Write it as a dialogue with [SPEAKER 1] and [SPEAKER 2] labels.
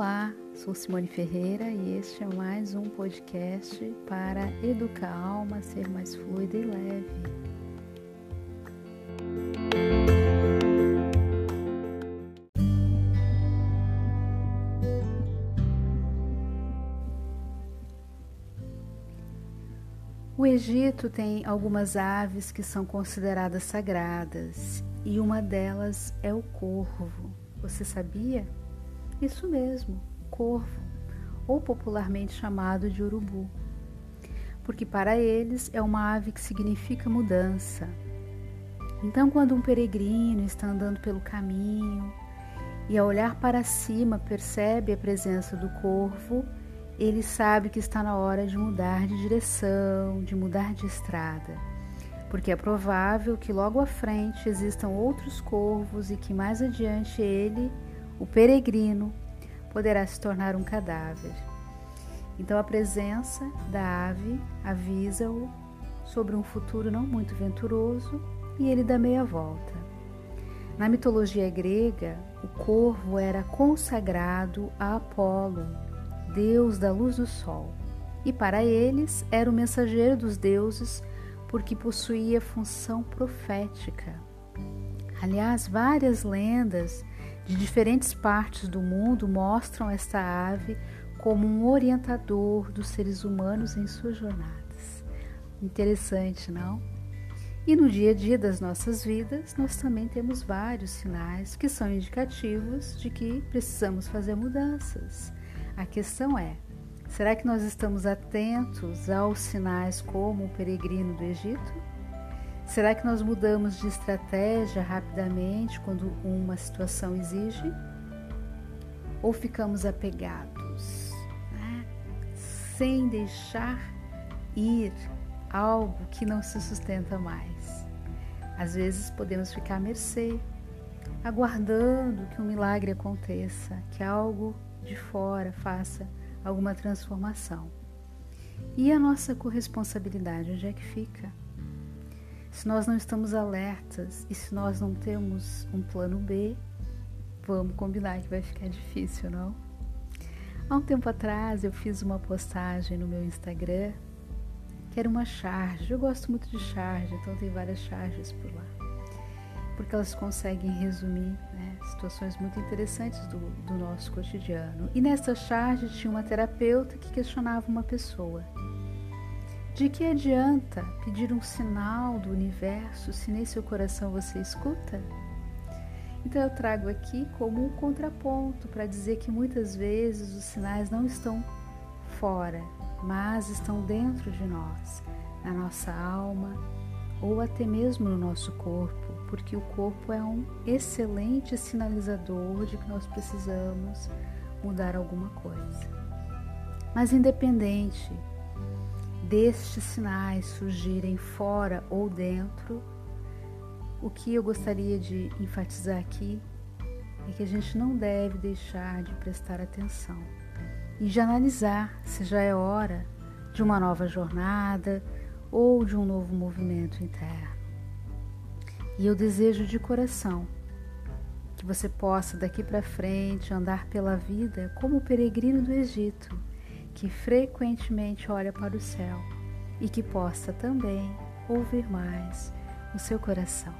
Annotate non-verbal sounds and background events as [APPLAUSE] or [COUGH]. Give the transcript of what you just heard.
[SPEAKER 1] Olá, sou Simone Ferreira e este é mais um podcast para educar a alma a ser mais fluida e leve. O Egito tem algumas aves que são consideradas sagradas e uma delas é o corvo. Você sabia? Isso mesmo, corvo, ou popularmente chamado de urubu, porque para eles é uma ave que significa mudança. Então, quando um peregrino está andando pelo caminho e ao olhar para cima percebe a presença do corvo, ele sabe que está na hora de mudar de direção, de mudar de estrada, porque é provável que logo à frente existam outros corvos e que mais adiante ele o peregrino poderá se tornar um cadáver. Então a presença da ave avisa-o sobre um futuro não muito venturoso e ele dá meia volta. Na mitologia grega, o corvo era consagrado a Apolo, deus da luz do sol, e para eles era o mensageiro dos deuses porque possuía função profética. Aliás, várias lendas de diferentes partes do mundo mostram esta ave como um orientador dos seres humanos em suas jornadas. Interessante, não? E no dia a dia das nossas vidas, nós também temos vários sinais que são indicativos de que precisamos fazer mudanças. A questão é: será que nós estamos atentos aos sinais como o peregrino do Egito? Será que nós mudamos de estratégia rapidamente quando uma situação exige? Ou ficamos apegados, né? sem deixar ir algo que não se sustenta mais? Às vezes podemos ficar à mercê, aguardando que um milagre aconteça, que algo de fora faça alguma transformação. E a nossa corresponsabilidade, onde é que fica? Se nós não estamos alertas e se nós não temos um plano B, vamos combinar que vai ficar [LAUGHS] difícil, não? Há um tempo atrás eu fiz uma postagem no meu Instagram que era uma charge. Eu gosto muito de charge, então tem várias charges por lá. Porque elas conseguem resumir né, situações muito interessantes do, do nosso cotidiano. E nessa charge tinha uma terapeuta que questionava uma pessoa. De que adianta pedir um sinal do universo se nem seu coração você escuta? Então eu trago aqui como um contraponto para dizer que muitas vezes os sinais não estão fora, mas estão dentro de nós, na nossa alma ou até mesmo no nosso corpo, porque o corpo é um excelente sinalizador de que nós precisamos mudar alguma coisa. Mas independente destes sinais surgirem fora ou dentro, o que eu gostaria de enfatizar aqui é que a gente não deve deixar de prestar atenção e de analisar se já é hora de uma nova jornada ou de um novo movimento interno. E eu desejo de coração que você possa daqui para frente andar pela vida como o peregrino do Egito que frequentemente olha para o céu e que possa também ouvir mais o seu coração.